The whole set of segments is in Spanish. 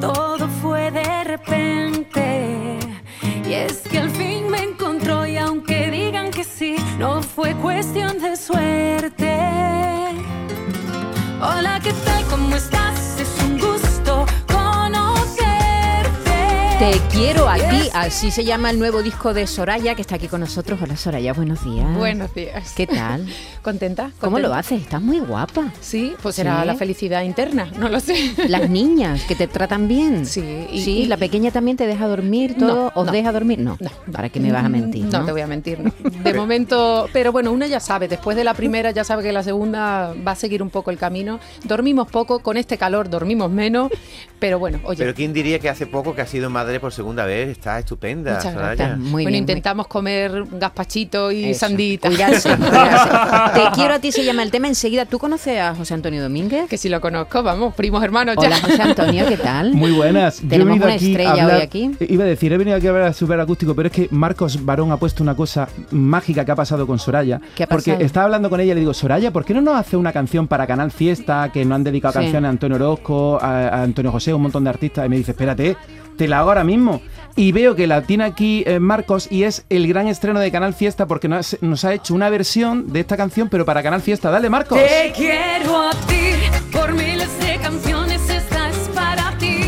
todo fue de repente. Y es que al fin me encontró y aunque digan que sí, no fue cuestión te quiero a ti, así se llama el nuevo disco de Soraya que está aquí con nosotros. Hola Soraya, buenos días. Buenos días. ¿Qué tal? ¿Contenta? ¿Cómo lo haces? Estás muy guapa. Sí, pues era la felicidad interna, no lo sé. Las niñas que te tratan bien. Sí. Y, sí, la pequeña también te deja dormir todo. ¿Os deja dormir? No. ¿Para qué me vas a mentir? No, te voy a mentir. No. De momento, pero bueno, una ya sabe, después de la primera ya sabe que la segunda va a seguir un poco el camino. Dormimos poco, con este calor dormimos menos, pero bueno, oye. Pero ¿quién diría que hace poco que ha sido madre por segunda vez? está estupenda. Muchas gracias. Muy bueno, intentamos comer gazpachito y sandita. Te quiero a ti se llama el tema. Enseguida, ¿tú conoces a José Antonio Domínguez? Que si lo conozco, vamos, primos hermanos Hola, José Antonio, ¿qué tal? Muy buenas. Tenemos una estrella hoy aquí. Iba a decir, he venido aquí a ver a Super Acústico, pero es que Marcos Barón ha puesto una cosa mágica que ha pasado con Soraya. ¿Qué ha porque estaba hablando con ella y le digo, Soraya, ¿por qué no nos hace una canción para Canal Fiesta, que no han dedicado canciones a Antonio Orozco, a, a Antonio José, un montón de artistas? Y me dice, espérate, te la hago ahora mismo y veo que la tiene aquí eh, Marcos y es el gran estreno de Canal Fiesta porque nos, nos, ha hecho una versión de esta canción, pero para Canal Fiesta. Dale, Marcos. Te quiero a ti, por miles de canciones, esta es para ti,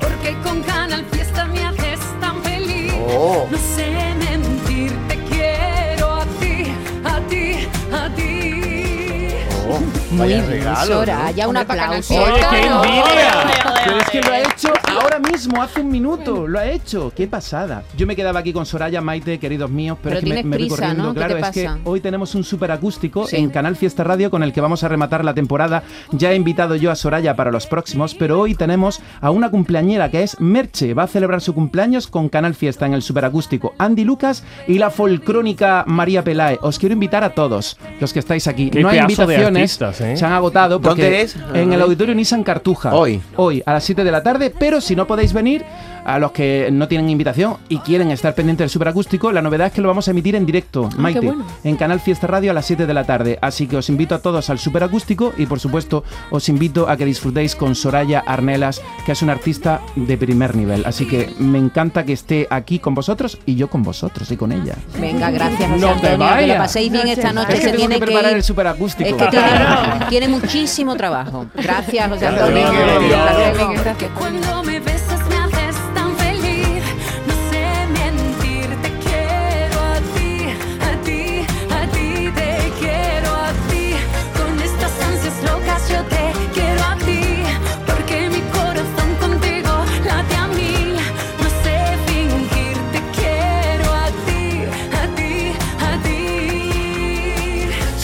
porque con Canal Fiesta me haces tan feliz. Oh. No sé mentir, te quiero a ti, a ti, a ti. Oh, Muy bien, Soraya, un aplauso. Oye, qué envidia. Pero es que lo ha hecho ahora mismo, hace un minuto, lo ha hecho. Qué pasada. Yo me quedaba aquí con Soraya, Maite, queridos míos, pero, es que me, me voy corriendo. ¿no? Claro, es que hoy tenemos un súper acústico en Canal Fiesta Radio con el que vamos a rematar la temporada. Ya he invitado yo a Soraya para los próximos, pero hoy tenemos a una cumpleañera que es Merche. Va a celebrar su cumpleaños con Canal Fiesta en el súper acústico. Andy Lucas y la folcrónica María Pelae. Os quiero invitar a todos los que estáis aquí. Qué no hay invitaciones, artistas, ¿eh? se han agotado. Porque ¿Dónde es? En el auditorio Nissan Cartuja. Hoy. Hoy, a las 7 de la tarde, pero si no podéis venir, a los que no tienen invitación y quieren estar pendientes del superacústico, la novedad es que lo vamos a emitir en directo, Ah, Maite, bueno. en Canal Fiesta Radio a las 7 de la tarde. Así que os invito a todos al superacústico y por supuesto os invito a que disfrutéis con Soraya Arnelas, que es una artista de primer nivel. Así que me encanta que esté aquí con vosotros y yo con vosotros y con ella. Venga, gracias, José No te Antonio. Que lo paséis bien esta noche. Es que se tiene que preparar el superacústico. Es que tiene, tiene muchísimo trabajo. Gracias, José Antonio. Gracias.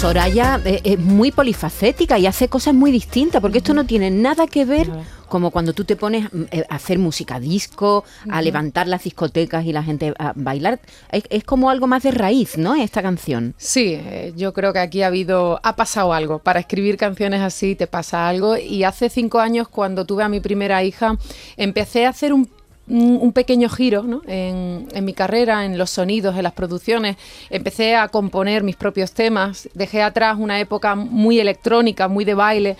Soraya eh, es muy polifacética y hace cosas muy distintas, porque esto no tiene nada que ver como cuando tú te pones mm, eh, a hacer música disco, a levantar las discotecas y la gente a bailar. Es, es como algo más de raíz, ¿no? Esta canción. Sí, eh, yo creo que aquí ha habido, ha pasado algo. Para escribir canciones así te pasa algo. Y hace cinco años, cuando tuve a mi primera hija, empecé a hacer un un pequeño giro en, en mi carrera, en los sonidos, en las producciones. Empecé a componer mis propios temas. Dejé atrás una época muy electrónica, muy de baile,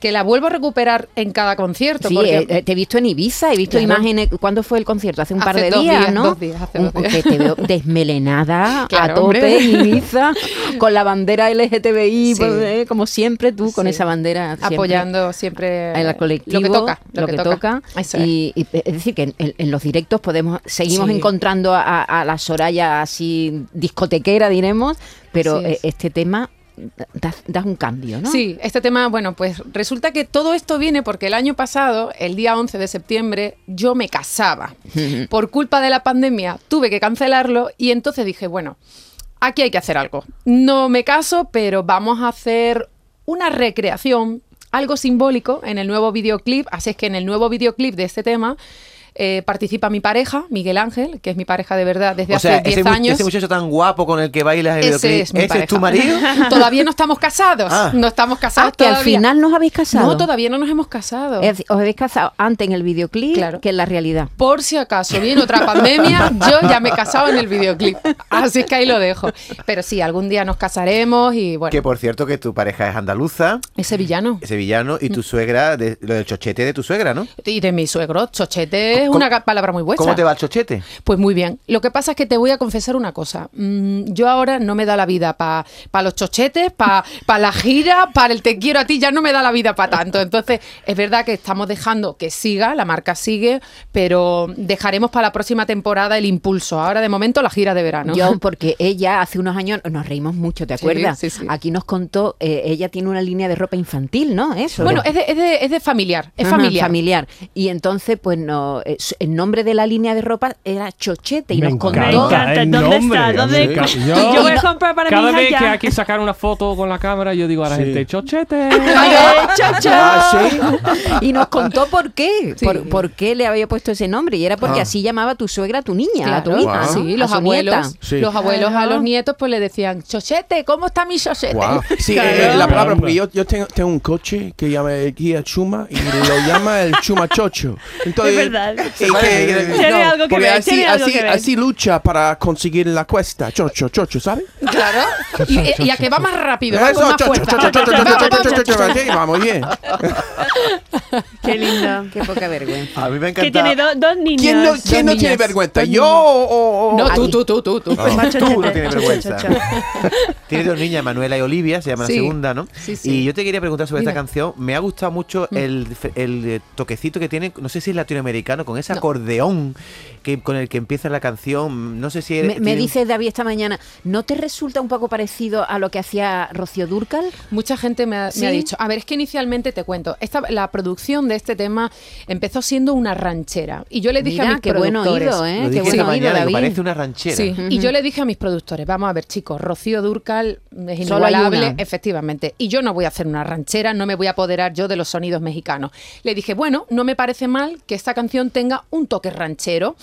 que la vuelvo a recuperar en cada concierto. Sí, porque- eh, eh, te he visto en Ibiza, he visto Claro. imágenes. ¿Cuándo fue el concierto? Hace un par de dos días, días, ¿no? dos días, hace dos días. Que te veo desmelenada Claro, a tope hombre. en Ibiza, con la bandera LGTBI, Sí. pues, eh, como siempre, tú con esa bandera. siempre apoyando siempre el colectivo, lo que toca. Lo, que, toca. Y, y, es decir, que en, en los directos podemos seguimos encontrando a, a la Soraya así discotequera, diremos, pero eh, este tema da, da un cambio, ¿no? Sí, este tema, bueno, pues resulta que todo esto viene porque el año pasado, el día 11 de septiembre, yo me casaba. Por culpa de la pandemia tuve que cancelarlo y entonces dije, bueno, aquí hay que hacer algo. No me caso, pero vamos a hacer una recreación, algo simbólico en el nuevo videoclip, así es que en el nuevo videoclip de este tema eh, participa mi pareja, Miguel Ángel, que es mi pareja de verdad desde o hace ese, 10 mu- años. ese muchacho tan guapo con el que bailas el Ese videoclip, es mi ¿ese es tu marido? Todavía no estamos casados. Ah. No estamos casados Ah, que al final nos habéis casado. No, todavía no nos hemos casado. Es Os habéis casado antes en el videoclip Claro. que en la realidad. Por si acaso viene otra pandemia, yo ya me he casado en el videoclip. Así es que ahí lo dejo. Pero sí, algún día nos casaremos y bueno, Que por cierto que tu pareja es andaluza, es sevillano. es sevillano, y tu suegra, de, lo del chochete de tu suegra, ¿no? Y de mi suegro, chochete es ¿Cómo- una palabra muy vuestra. ¿Cómo te va el chochete? Pues muy bien. Lo que pasa es que te voy a confesar una cosa. Mm, yo ahora no me da la vida para los chochetes, para la gira, para el te quiero a ti, ya no me da la vida para tanto. Entonces, es verdad que estamos dejando que siga, la marca sigue, pero dejaremos para la próxima temporada el impulso. Ahora, de momento, la gira de verano. Yo, porque ella hace unos años nos reímos mucho, ¿te Sí, acuerdas? sí, sí. Aquí nos contó, eh, ella tiene una línea de ropa infantil, ¿no? Eso. Bueno, ¿no? es de, es de- es de familiar, es Ajá, familiar. familiar. Y entonces, pues no, eh, el nombre de la línea de ropa era Chochete y Me nos contó. Me encanta. el ¿Dónde nombre, está? Yo- yo voy a comprar para Cada mi hija vez ya. que hay que sacar una foto con la cámara, yo digo a la Sí. gente, chochete. Ah. Y nos contó por qué, Sí. por, por qué le había puesto ese nombre. Y era porque Ah. así llamaba tu suegra a tu niña, a tu Claro, hija. Sí, los abuelos, los abuelos a Claro. los nietos pues le decían, chochete, ¿cómo está mi chochete? Wow. Sí, Claro. eh, la palabra, porque yo, yo tengo, tengo un coche que llama el Guía Chuma y lo llama el Chuma Chocho. Entonces, Es verdad. Eh, que- Tiene algo que porque ver, así, tiene algo así, que ver. así lucha para conseguir la cuesta. Chocho, chocho, ¿sabes? Claro. Y, y a que va más rápido, va Eso, con más chocho, fuerza. chocho, chocho, chocho, chocho. Qué lindo. Qué poca vergüenza. A mí me Que encanta. tiene do- dos niños. ¿Quién no, quién no tiene vergüenza? ¿Yo o, o- No, tú, tú, tú, tú, tú. Ah, Más tú no tienes vergüenza. Tiene dos niñas, Manuela y Olivia, se llama la segunda, ¿no? Sí, sí. Y yo te quería preguntar sobre esta canción. Me ha gustado mucho Mm. el, el, toquecito que tiene, no sé si es latinoamericano, con ese No. acordeón que, con el que empieza la canción. No sé si Me, me tiene- dice David esta mañana, ¿no te resulta un poco parecido a lo que hacía Rocío Durcal? Mucha gente me ha, me ha dicho, a ver, es que inicialmente te cuento, esta, la producción de este tema empezó siendo una ranchera. Y yo le dije a mis qué buen productores... oído, ¿eh? Lo Qué dije buen esta oído, David. parece una ranchera. Sí, y yo le dije a mis productores, vamos a ver chicos, Rocío Durcal es inigualable, efectivamente, y yo no voy a hacer una ranchera, no me voy a apoderar yo de los sonidos mexicanos. Le dije, bueno, no me parece mal que esta canción tenga un toque ranchero,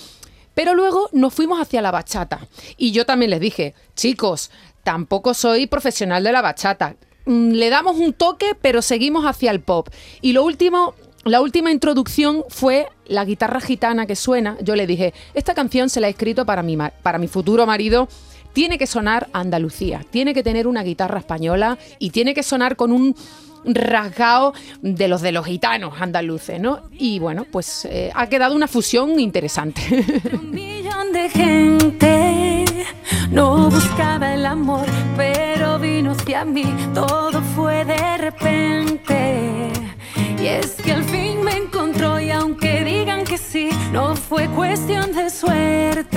pero luego nos fuimos hacia la bachata. Y yo también les dije, chicos, tampoco soy profesional de la bachata. Mm, Le damos un toque, pero seguimos hacia el pop. Y lo último, la última introducción fue la guitarra gitana que suena. Yo le dije, esta canción se la he escrito para mi, para mi futuro marido. Tiene que sonar Andalucía, tiene que tener una guitarra española y tiene que sonar con un rasgado de los de los gitanos andaluces, ¿no? Y bueno, pues eh, ha quedado una fusión interesante. Un millón de gente no buscaba el amor, pero vino hacia mí, todo fue de repente. Y es que al fin me encontró y aunque digan que sí, no fue cuestión de suerte.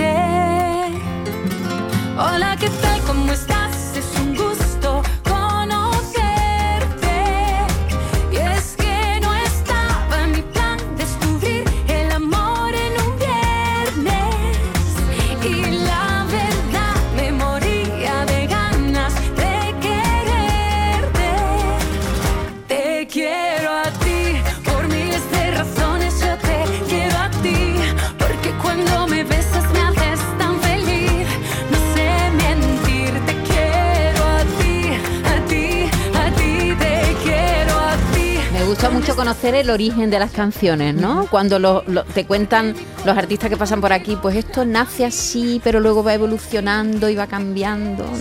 Conocer el origen de las canciones, ¿no? Cuando lo- lo- te cuentan los artistas que pasan por aquí, pues esto nace así, pero luego va evolucionando y va cambiando, ¿no?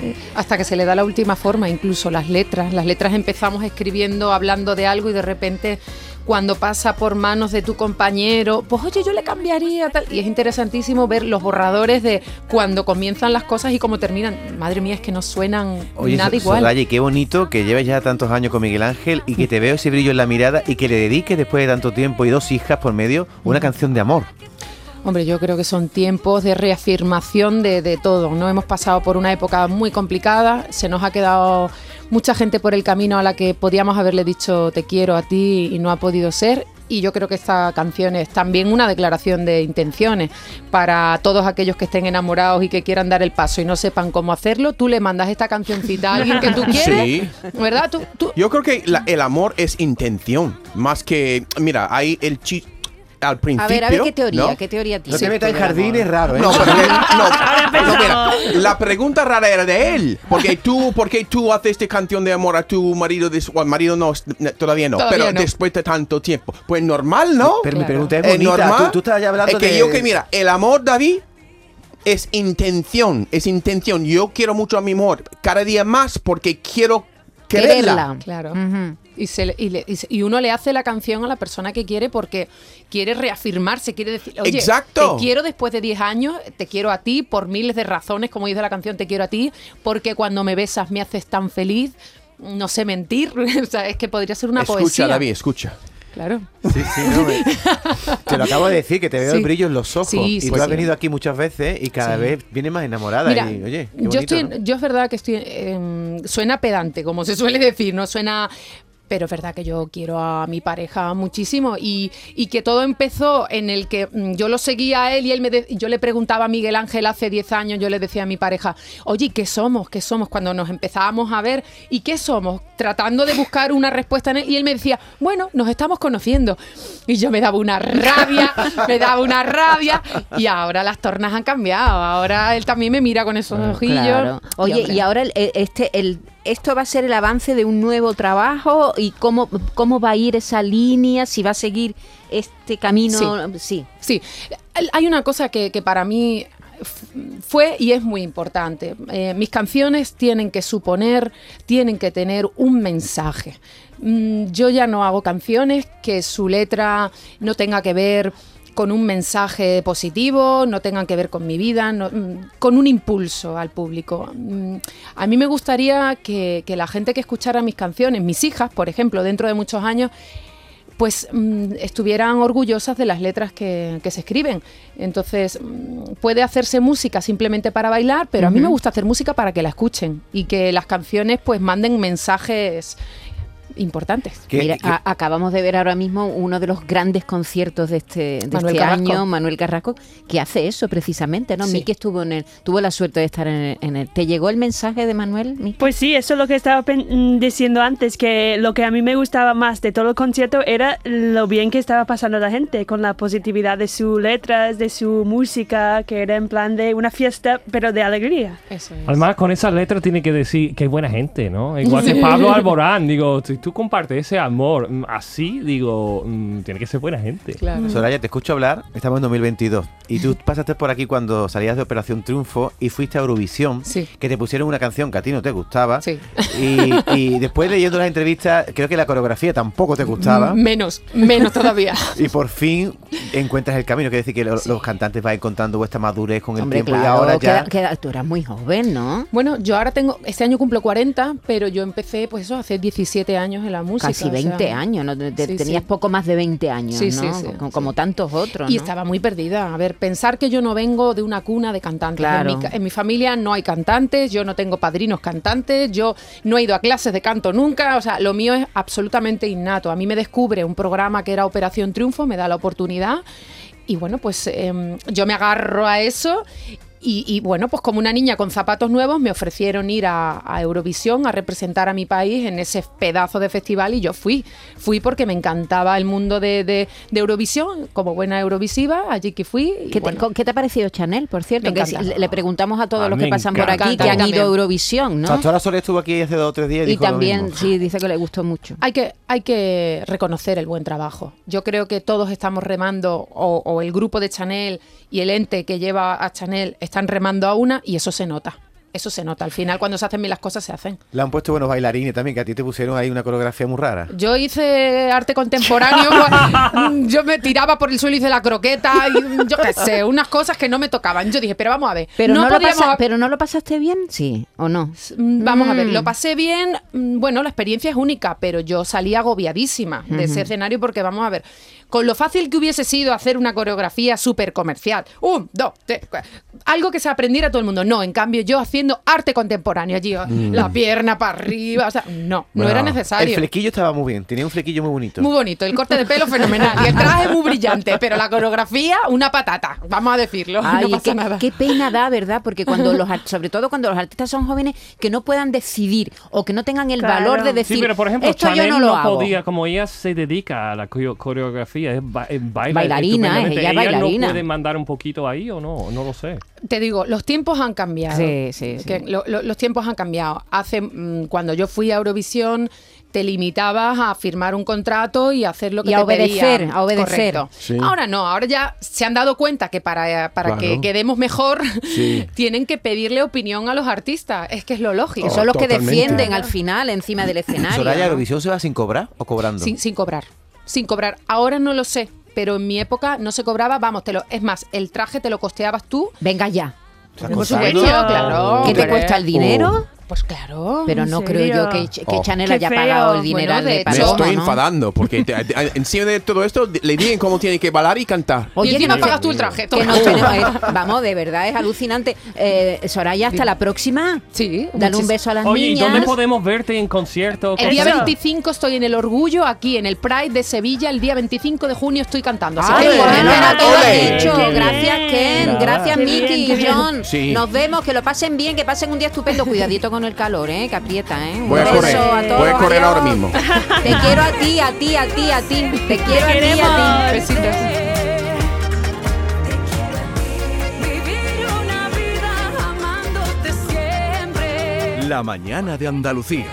Sí. Hasta que se le da la última forma, incluso las letras. Las letras empezamos escribiendo, hablando de algo y de repente cuando pasa por manos de tu compañero, pues oye, yo le cambiaría tal. Y es interesantísimo ver los borradores de cuando comienzan las cosas y cómo terminan. Madre mía, es que no suenan Oye, nada So- igual. Y qué bonito que lleves ya tantos años con Miguel Ángel y que te veo ese brillo en la mirada y que le dediques después de tanto tiempo y dos hijas por medio una canción de amor. Hombre, yo creo que son tiempos de reafirmación de, de todo. No hemos pasado por una época muy complicada, se nos ha quedado mucha gente por el camino a la que podíamos haberle dicho te quiero a ti y no ha podido ser. Y yo creo que esta canción es también una declaración de intenciones para todos aquellos que estén enamorados y que quieran dar el paso y no sepan cómo hacerlo. Tú le mandas esta cancioncita a alguien que tú quieres, Sí. ¿verdad? Tú, tú- Yo creo que la- el amor es intención, más que, mira, hay el chi- al principio. A ver, a ver qué teoría, ¿no? qué teoría No tiene. te metas en jardines raros, ¿eh? No, pero no, no, mira, la pregunta rara era de él. Porque tú, porque tú haces esta canción de amor a tu marido, al marido no, todavía no, Todavía pero no. después de tanto tiempo. Pues normal, ¿no? Pero mi Claro. pregunta es Es bonita. normal. Tú, tú estás ya hablando es que de... yo que mira, el amor, David, es intención, es intención. Yo quiero mucho a mi amor cada día más porque quiero quererla. Quererla. Claro. Y, se le- y, le- y se- y uno le hace la canción a la persona que quiere porque quiere reafirmarse, quiere decir, oye, Exacto. te quiero después de 10 años, te quiero a ti por miles de razones, como dice la canción, te quiero a ti, porque cuando me besas me haces tan feliz, no sé mentir, o sea, es que podría ser una escucha, poesía. David, escucha. Claro. Sí, sí, no, me- Te lo acabo de decir, que te veo Sí. el brillo en los ojos. Sí, y tú has venido aquí muchas veces y cada vez vienes más enamorada. Mira, y, oye, qué yo, estoy, ¿no? yo es verdad que estoy, em, suena pedante, como se suele decir, no suena... Pero es verdad que yo quiero a mi pareja muchísimo y, y que todo empezó en el que mm, yo lo seguía a él y él me de- yo le preguntaba a Miguel Ángel hace 10 años, yo le decía a mi pareja, oye, ¿qué somos? ¿Qué somos? Cuando nos empezábamos a ver, ¿y qué somos? Tratando de buscar una respuesta en él y él me decía, bueno, nos estamos conociendo. Y yo me daba una rabia, me daba una rabia y ahora las tornas han cambiado, ahora él también me mira con esos ojillos. Claro. Oye, hombre, y ahora el- el- este, el, esto va a ser el avance de un nuevo trabajo y cómo, cómo va a ir esa línea, si va a seguir este camino. Sí. Sí, hay una cosa que, que para mí fue y es muy importante. Eh, mis canciones tienen que suponer, tienen que tener un mensaje. Mm, yo ya no hago canciones que su letra no tenga que ver con un mensaje positivo, no tengan que ver con mi vida, no- mm, con un impulso al público. Mm, A mí me gustaría que, que la gente que escuchara mis canciones, mis hijas, por ejemplo, dentro de muchos años, pues mm, estuvieran orgullosas de las letras que, que se escriben. Entonces, mm, puede hacerse música simplemente para bailar, pero a mí me gusta hacer música para que la escuchen y que las canciones pues manden mensajes importantes. Mira, a- acabamos de ver ahora mismo uno de los grandes conciertos de este, de Manuel este año, Manuel Carrasco, que hace eso precisamente, ¿no? Sí. Miki estuvo en el, tuvo la suerte de estar en el, en el- ¿Te llegó el mensaje de Manuel? Miki? Pues sí, eso es lo que estaba pen- diciendo antes, que lo que a mí me gustaba más de todo el concierto era lo bien que estaba pasando la gente, con la positividad de sus letras, de su música, que era en plan de una fiesta, pero de alegría. Eso es. Además, con esas letras tiene que decir que es buena gente, ¿no? Igual que Pablo Alborán, digo, tú compartes ese amor mm, así, digo, mm, tiene que ser buena gente. Claro. Soraya, te escucho hablar, estamos en 2022 y tú pasaste por aquí cuando salías de Operación Triunfo y fuiste a Eurovisión, Sí. que te pusieron una canción que a ti no te gustaba Sí. y, y después leyendo las entrevistas creo que la coreografía tampoco te gustaba Menos, menos todavía. y por fin encuentras el camino, que decir que lo- los cantantes van encontrando vuestra madurez con el Hombre, tiempo y ahora ya... queda- queda- tú eras muy joven, ¿no? Bueno, yo ahora tengo, este año cumplo 40, pero yo empecé, pues eso, hace 17 años en la música. Casi o sea, 20 años, ¿no? Te- te- sí, tenías sí. poco más de 20 años, Sí, ¿no? sí, sí, como, como tantos otros, Y ¿no? estaba muy perdida. A ver, pensar que yo no vengo de una cuna de cantantes. Claro. En, mi, ca- en mi familia no hay cantantes, yo no tengo padrinos cantantes, yo no he ido a clases de canto nunca. O sea, lo mío es absolutamente innato. A mí me descubre un programa que era Operación Triunfo, me da la oportunidad. Y bueno, pues em, yo me agarro a eso. Y, y, bueno, pues como una niña con zapatos nuevos me ofrecieron ir a, a Eurovisión a representar a mi país en ese pedazo de festival y yo fui. Fui porque me encantaba el mundo de, de- de Eurovisión, como buena Eurovisiva, allí que fui. ¿Qué te, bueno, con- qué te ha parecido Chanel, por cierto? Que si- le, le preguntamos a todos A los que pasan por encanta. aquí que han ido a. Eurovisión, ¿no? Pastora Soler estuvo aquí hace dos o tres días y, Y dijo lo también, mismo. sí, dice que le gustó mucho. hay que, hay que reconocer el buen trabajo. Yo creo que todos estamos remando, o, o el grupo de Chanel y el ente que lleva a Chanel están remando a una y eso se nota. Eso se nota. Al final, cuando se hacen bien las cosas, se hacen. Le han puesto buenos bailarines también, que a ti te pusieron ahí una coreografía muy rara. Yo hice arte contemporáneo, mm, yo me tiraba por el suelo y hice la croqueta, y mm, yo qué sé, unas cosas que no me tocaban. Yo dije, pero vamos a ver, Pero no, lo podíamos pasa- ha- pero no lo pasaste bien, sí, o no. Mm, Vamos a ver, Mm. lo pasé bien. mm, Bueno, la experiencia es única, pero yo salí agobiadísima de ese escenario porque vamos a ver, con lo fácil que hubiese sido hacer una coreografía súper comercial, un, dos, tres, algo que se aprendiera todo el mundo. No, en cambio, yo haciendo arte contemporáneo allí, la pierna para arriba, o sea, no, no era El necesario. flequillo estaba muy bien, tenía un flequillo muy bonito. Muy bonito, el corte de pelo fenomenal y el traje muy brillante, pero la coreografía, una patata, vamos a decirlo. Ay, no pasa qué, nada. qué pena da, ¿verdad? Porque cuando los, sobre todo cuando los artistas son jóvenes, que no puedan decidir o que no tengan el Claro. valor de decir, Sí, pero por ejemplo, esto yo no lo hago. podía, como ella se dedica a la coreo- coreografía, es, ba- es baila Bailarina, estupendamente. ella es bailarina. no puede mandar un poquito ahí o no? No lo sé. Te digo, los tiempos han cambiado. Sí, sí, sí. Que lo- lo- los tiempos han cambiado. Hace mm, cuando yo fui a Eurovisión te limitabas a firmar un contrato y hacer lo que Y a te obedecer, pedían. a obedecer. Correcto. Sí. Ahora no, ahora ya se han dado cuenta que para, para Claro. que quedemos mejor Sí. tienen que pedirle opinión a los artistas. Es que es lo lógico. Que son los que defienden al final encima del escenario. Soraya, ¿no? ¿Eurovisión se va sin cobrar o cobrando? Sin, sin cobrar. Sin cobrar. Ahora no lo sé, pero en mi época no se cobraba, vamos, te lo, es más, el traje te lo costeabas tú. Venga ya. ¿Estás Por supuesto, claro. ¿Qué te cuesta el dinero? Pues claro. Pero ¿En no creo yo que, Oh. Chanel Qué haya feo. pagado el Bueno, dineral de de hecho- Me Paloma, estoy ¿no? enfadando porque te- encima de todo esto le digan cómo tiene que bailar y cantar. y encima que no pagas tú el traje. que no tenemos- vamos, de verdad, es alucinante. Eh, Soraya, hasta la próxima. Sí, Dale un beso a las Oye, ¿y niñas. dónde podemos verte en concierto? El día Eso. 25 estoy en el Orgullo, aquí en el Pride de Sevilla. El día 25 de junio estoy cantando. Así Ay, que- bueno, Gracias. Ken. Gracias, Miki y. John. Nos vemos, que lo pasen bien, que pasen un día estupendo. Cuidadito con el calor, ¿eh? Que aprieta, ¿eh? Un Voy a correr. todos. Voy a correr ahora mismo. Te quiero a ti, a ti, a ti, a ti. Te quiero a ti, a ti. Besitos. Vivir una vida amándote siempre. La mañana de Andalucía.